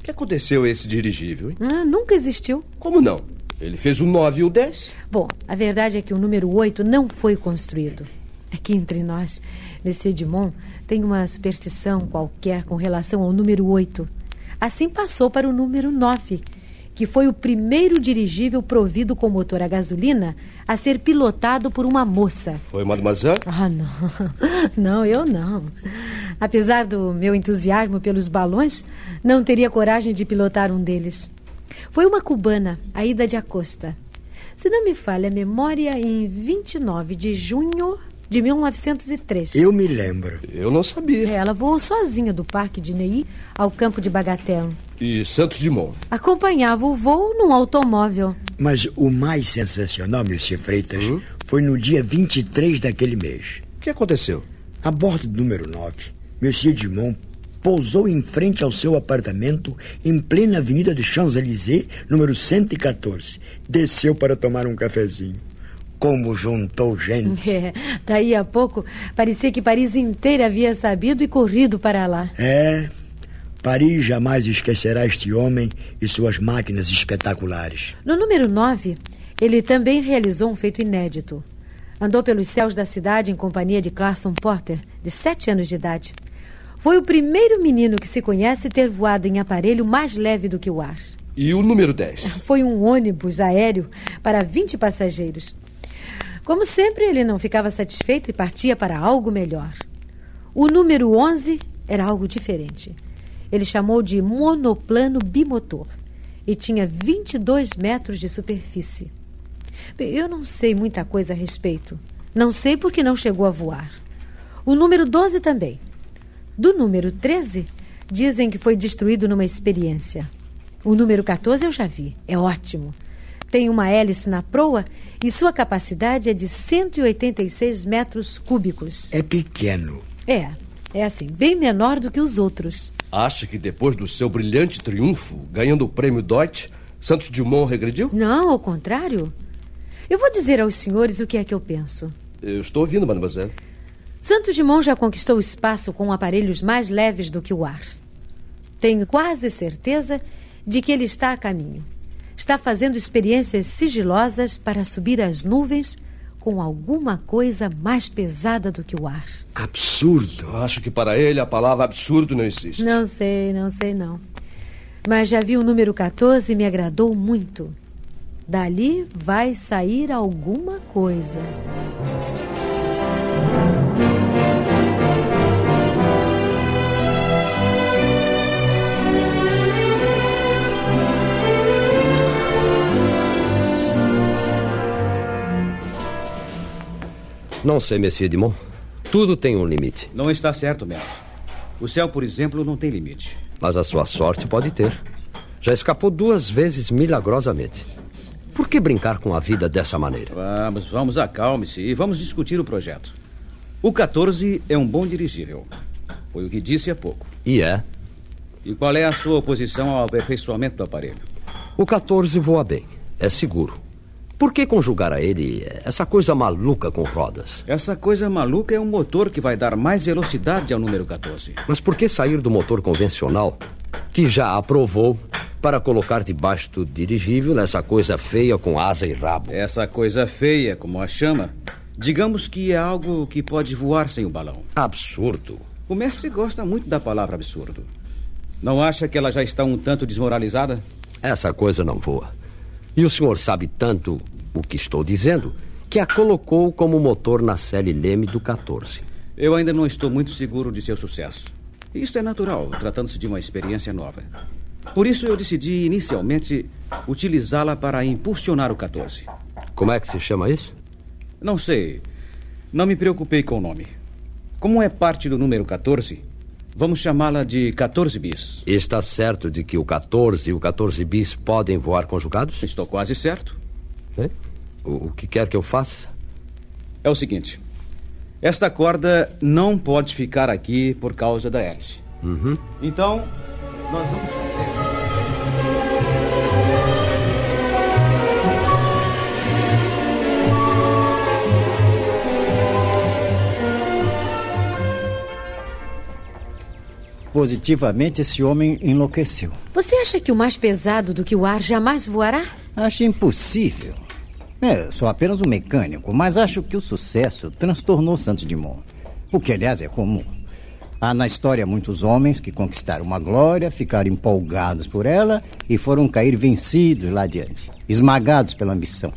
Speaker 15: O que aconteceu a esse dirigível, hein?
Speaker 12: Ah, nunca existiu.
Speaker 15: Como não? Ele fez o 9 e o 10.
Speaker 12: Bom, a verdade é que o número 8 não foi construído. Aqui entre nós, Monsieur Dumont tem uma superstição qualquer com relação ao número 8. Assim passou para o número 9, que foi o primeiro dirigível provido com motor a gasolina a ser pilotado por uma moça.
Speaker 15: Foi mademoiselle?
Speaker 12: Ah, não. Não, eu não. Apesar do meu entusiasmo pelos balões, não teria coragem de pilotar um deles. Foi uma cubana, a Ida de Acosta. Se não me falha a memória, em 29 de junho de 1903.
Speaker 14: Eu me lembro.
Speaker 15: Eu não sabia.
Speaker 12: Ela voou sozinha do Parque de Ney ao campo de Bagatelle.
Speaker 15: E Santos Dumont?
Speaker 12: Acompanhava o voo num automóvel.
Speaker 14: Mas o mais sensacional, Monsieur Freitas, hum? foi no dia 23 daquele mês.
Speaker 15: O que aconteceu?
Speaker 14: A bordo do número 9, Monsieur Dumont pousou em frente ao seu apartamento em plena Avenida de Champs-Élysées, número 114. Desceu para tomar um cafezinho como juntou gente.
Speaker 12: É, daí a pouco, parecia que Paris inteira havia sabido e corrido para lá.
Speaker 14: É, Paris jamais esquecerá este homem e suas máquinas espetaculares.
Speaker 12: No número 9, ele também realizou um feito inédito. Andou pelos céus da cidade em companhia de Clarkson Porter, de sete anos de idade. Foi o primeiro menino que se conhece ter voado em aparelho mais leve do que o ar.
Speaker 15: E o número 10?
Speaker 12: Foi um ônibus aéreo para 20 passageiros. Como sempre, ele não ficava satisfeito e partia para algo melhor. O número 11 era algo diferente. Ele chamou de monoplano bimotor e tinha 22 metros de superfície. Eu não sei muita coisa a respeito. Não sei porque não chegou a voar. O número 12 também. Do número 13, dizem que foi destruído numa experiência. O número 14 eu já vi. É ótimo tem uma hélice na proa e sua capacidade é de 186 metros cúbicos.
Speaker 14: É pequeno.
Speaker 12: É, é assim, bem menor do que os outros.
Speaker 15: Acha que depois do seu brilhante triunfo, ganhando o prêmio Deutsch, Santos Dumont regrediu?
Speaker 12: Não, ao contrário. Eu vou dizer aos senhores o que é que eu penso.
Speaker 15: Eu estou ouvindo, mademoiselle.
Speaker 12: Santos Dumont já conquistou o espaço com aparelhos mais leves do que o ar. Tenho quase certeza de que ele está a caminho está fazendo experiências sigilosas para subir as nuvens com alguma coisa mais pesada do que o ar.
Speaker 14: Absurdo.
Speaker 15: Acho que para ele a palavra absurdo não existe.
Speaker 12: Não sei, não sei não. Mas já vi o número 14 e me agradou muito. Dali vai sair alguma coisa.
Speaker 8: Não sei, Monsieur Dumont. Tudo tem um limite.
Speaker 7: Não está certo, mestre. O céu, por exemplo, não tem limite.
Speaker 8: Mas a sua sorte pode ter. Já escapou duas vezes milagrosamente. Por que brincar com a vida dessa maneira?
Speaker 7: Vamos, vamos, acalme-se e vamos discutir o projeto. O 14 é um bom dirigível. Foi o que disse há pouco.
Speaker 8: E é?
Speaker 7: E qual é a sua oposição ao aperfeiçoamento do aparelho?
Speaker 8: O 14 voa bem. É seguro. Por que conjugar a ele essa coisa maluca com rodas?
Speaker 7: Essa coisa maluca é um motor que vai dar mais velocidade ao número 14.
Speaker 8: Mas por que sair do motor convencional, que já aprovou, para colocar debaixo do dirigível nessa coisa feia com asa e rabo?
Speaker 7: Essa coisa feia, como a chama, digamos que é algo que pode voar sem o balão.
Speaker 8: Absurdo.
Speaker 7: O mestre gosta muito da palavra absurdo. Não acha que ela já está um tanto desmoralizada?
Speaker 8: Essa coisa não voa. E o senhor sabe tanto o que estou dizendo que a colocou como motor na série Leme do 14.
Speaker 7: Eu ainda não estou muito seguro de seu sucesso. Isto é natural, tratando-se de uma experiência nova. Por isso eu decidi inicialmente utilizá-la para impulsionar o 14.
Speaker 8: Como é que se chama isso?
Speaker 7: Não sei. Não me preocupei com o nome. Como é parte do número 14, Vamos chamá-la de 14 bis.
Speaker 8: Está certo de que o 14 e o 14 bis podem voar conjugados?
Speaker 7: Estou quase certo.
Speaker 8: É? O, o que quer que eu faça?
Speaker 7: É o seguinte: esta corda não pode ficar aqui por causa da hélice.
Speaker 8: Uhum.
Speaker 7: Então, nós vamos fazer.
Speaker 9: Positivamente, esse homem enlouqueceu.
Speaker 12: Você acha que o mais pesado do que o ar jamais voará?
Speaker 9: Acho impossível. É, sou apenas um mecânico, mas acho que o sucesso transtornou Santos Dumont. O que, aliás, é comum. Há na história muitos homens que conquistaram uma glória, ficaram empolgados por ela e foram cair vencidos lá adiante, esmagados pela ambição.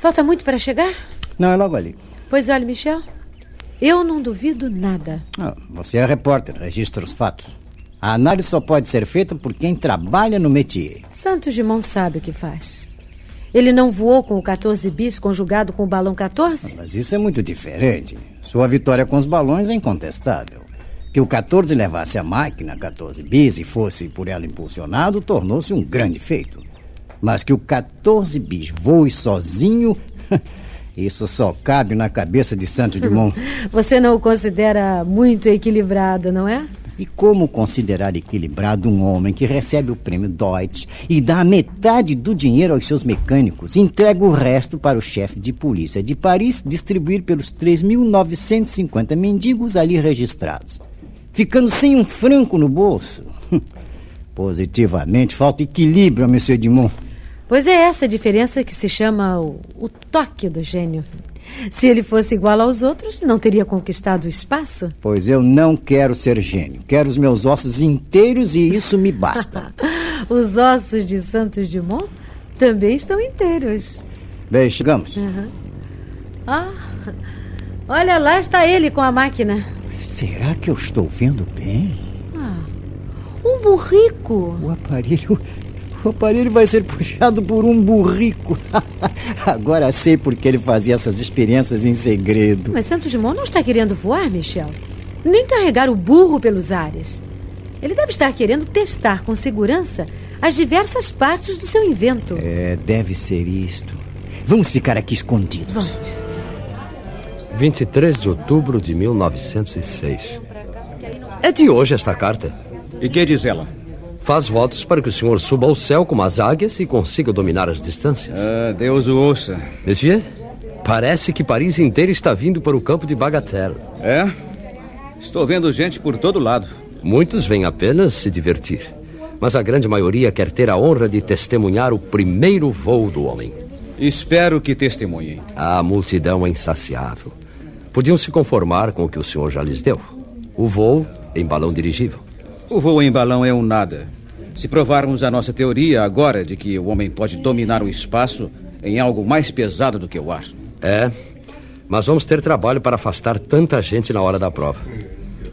Speaker 12: Falta muito para chegar?
Speaker 9: Não, é logo ali.
Speaker 12: Pois olha, Michel, eu não duvido nada.
Speaker 9: Ah, você é repórter, registra os fatos. A análise só pode ser feita por quem trabalha no métier.
Speaker 12: Santos Dumont sabe o que faz. Ele não voou com o 14 bis conjugado com o balão 14?
Speaker 9: Mas isso é muito diferente. Sua vitória com os balões é incontestável. Que o 14 levasse a máquina 14 bis e fosse por ela impulsionado tornou-se um grande feito. Mas que o 14 bis voe sozinho, isso só cabe na cabeça de Santos Dumont.
Speaker 12: Você não o considera muito equilibrado, não é?
Speaker 9: E como considerar equilibrado um homem que recebe o prêmio Deutsch e dá metade do dinheiro aos seus mecânicos e entrega o resto para o chefe de polícia de Paris distribuir pelos 3.950 mendigos ali registrados, ficando sem um franco no bolso? Positivamente falta equilíbrio, Monsieur Dumont.
Speaker 12: Pois é essa a diferença que se chama o, o toque do gênio. Se ele fosse igual aos outros, não teria conquistado o espaço?
Speaker 9: Pois eu não quero ser gênio. Quero os meus ossos inteiros e isso me basta.
Speaker 12: Os ossos de Santos Dumont também estão inteiros.
Speaker 9: Bem, chegamos.
Speaker 12: Uhum. Ah, olha lá está ele com a máquina.
Speaker 9: Será que eu estou vendo bem?
Speaker 12: Ah, um burrico.
Speaker 9: O aparelho o aparelho vai ser puxado por um burrico. Agora sei por que ele fazia essas experiências em segredo.
Speaker 12: Mas Santos Dumont não está querendo voar, Michel. Nem carregar o burro pelos ares. Ele deve estar querendo testar com segurança as diversas partes do seu invento.
Speaker 9: É, deve ser isto. Vamos ficar aqui escondidos.
Speaker 12: Vamos.
Speaker 8: 23 de outubro de 1906. É de hoje esta carta.
Speaker 7: E que diz ela?
Speaker 8: Faz votos para que o senhor suba ao céu como as águias e consiga dominar as distâncias.
Speaker 7: Ah, Deus o ouça.
Speaker 8: Monsieur, parece que Paris inteiro está vindo para o campo de Bagatelle.
Speaker 7: É? Estou vendo gente por todo lado.
Speaker 8: Muitos vêm apenas se divertir. Mas a grande maioria quer ter a honra de testemunhar o primeiro voo do homem.
Speaker 7: Espero que testemunhem.
Speaker 8: A multidão é insaciável. Podiam se conformar com o que o senhor já lhes deu. O voo em balão dirigível.
Speaker 7: O voo em balão é um nada. Se provarmos a nossa teoria agora de que o homem pode dominar o espaço em algo mais pesado do que o ar.
Speaker 8: É, mas vamos ter trabalho para afastar tanta gente na hora da prova.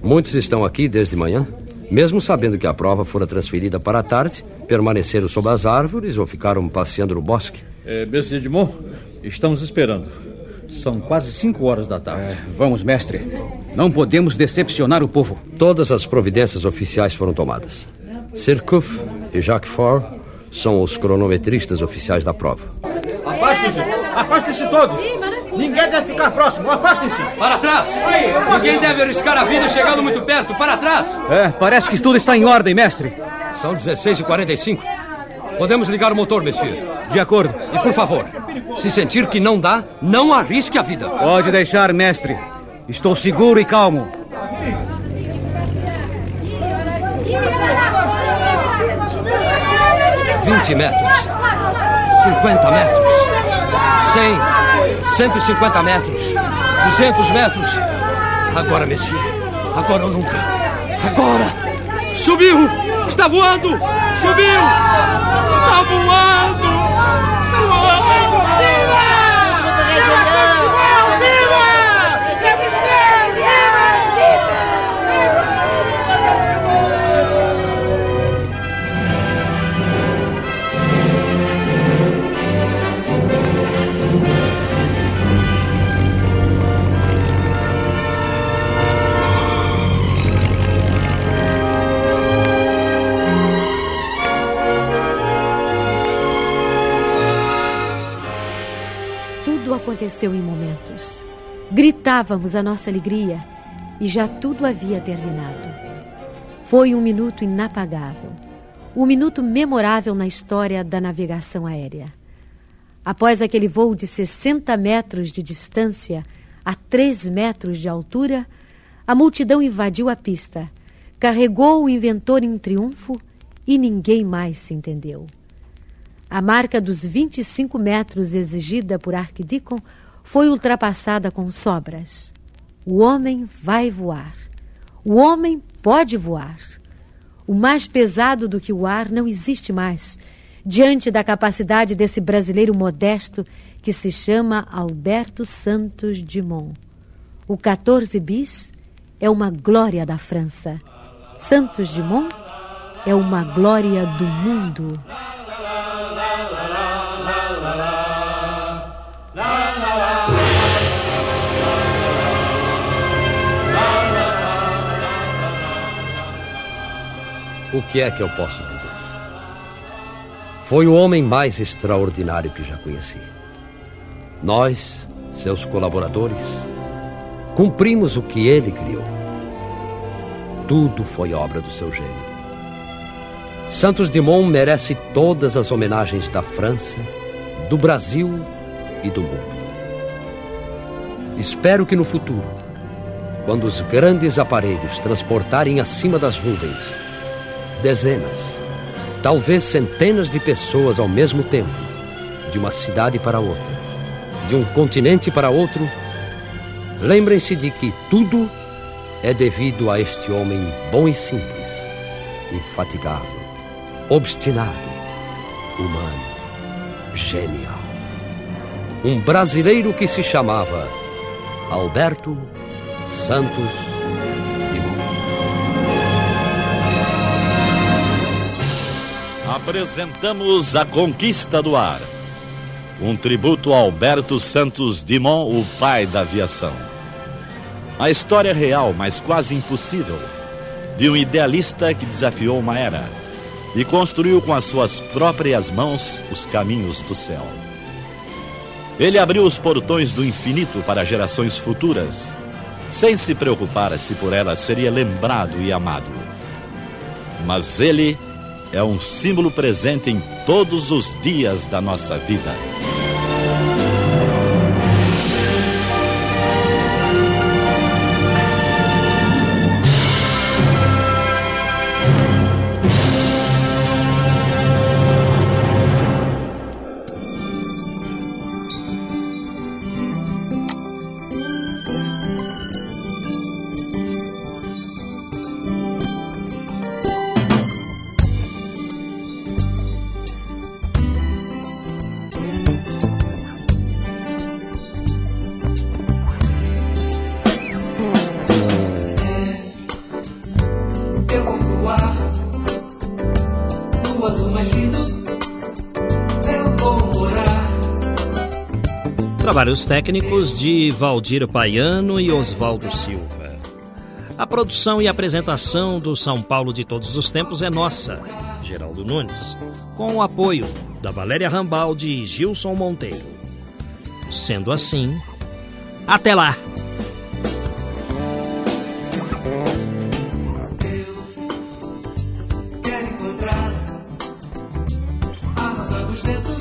Speaker 8: Muitos estão aqui desde manhã, mesmo sabendo que a prova fora transferida para a tarde, permaneceram sob as árvores ou ficaram passeando no bosque.
Speaker 16: É, Dumont, estamos esperando. São quase cinco horas da tarde.
Speaker 7: É, vamos, mestre. Não podemos decepcionar o povo.
Speaker 8: Todas as providências oficiais foram tomadas. Sirkuf e Jacques Faure são os cronometristas oficiais da prova.
Speaker 13: Afastem-se! Afastem-se todos! Ninguém deve ficar próximo, afastem-se!
Speaker 17: Para trás!
Speaker 13: Aí,
Speaker 17: Ninguém deve arriscar a vida chegando muito perto. Para trás!
Speaker 7: É, parece que tudo está em ordem, mestre.
Speaker 17: São 16h45. Podemos ligar o motor, monsieur.
Speaker 7: De acordo.
Speaker 17: E por favor, se sentir que não dá, não arrisque a vida.
Speaker 7: Pode deixar, mestre. Estou seguro e calmo.
Speaker 8: Vinte metros. 50 metros. 100. 150 metros. 200 metros. Agora, Monsieur. Agora ou nunca. Agora.
Speaker 17: Subiu! Está voando! Subiu! Está voando!
Speaker 12: Tudo aconteceu em momentos. Gritávamos a nossa alegria e já tudo havia terminado. Foi um minuto inapagável, um minuto memorável na história da navegação aérea. Após aquele voo de 60 metros de distância a 3 metros de altura, a multidão invadiu a pista, carregou o inventor em triunfo e ninguém mais se entendeu. A marca dos 25 metros exigida por Arquideacon foi ultrapassada com sobras. O homem vai voar. O homem pode voar. O mais pesado do que o ar não existe mais, diante da capacidade desse brasileiro modesto que se chama Alberto Santos Dumont. O 14 bis é uma glória da França. Santos Dumont é uma glória do mundo.
Speaker 8: O que é que eu posso dizer? Foi o homem mais extraordinário que já conheci. Nós, seus colaboradores, cumprimos o que ele criou. Tudo foi obra do seu gênio. Santos Dumont merece todas as homenagens da França, do Brasil e do mundo. Espero que no futuro, quando os grandes aparelhos transportarem acima das nuvens dezenas, talvez centenas de pessoas ao mesmo tempo, de uma cidade para outra, de um continente para outro, lembrem-se de que tudo é devido a este homem bom e simples, infatigável, obstinado, humano, genial. Um brasileiro que se chamava Alberto Santos
Speaker 6: apresentamos A Conquista do Ar. Um tributo a Alberto Santos Dumont, o pai da aviação. A história real, mas quase impossível, de um idealista que desafiou uma era e construiu com as suas próprias mãos os caminhos do céu. Ele abriu os portões do infinito para gerações futuras, sem se preocupar se por elas seria lembrado e amado. Mas ele é um símbolo presente em todos os dias da nossa vida.
Speaker 1: trabalhos técnicos de Valdir Paiano e Oswaldo Silva. A produção e apresentação do São Paulo de todos os tempos é nossa, Geraldo Nunes, com o apoio da Valéria Rambaldi e Gilson Monteiro. Sendo assim, até lá! Eu quero encontrar a dos.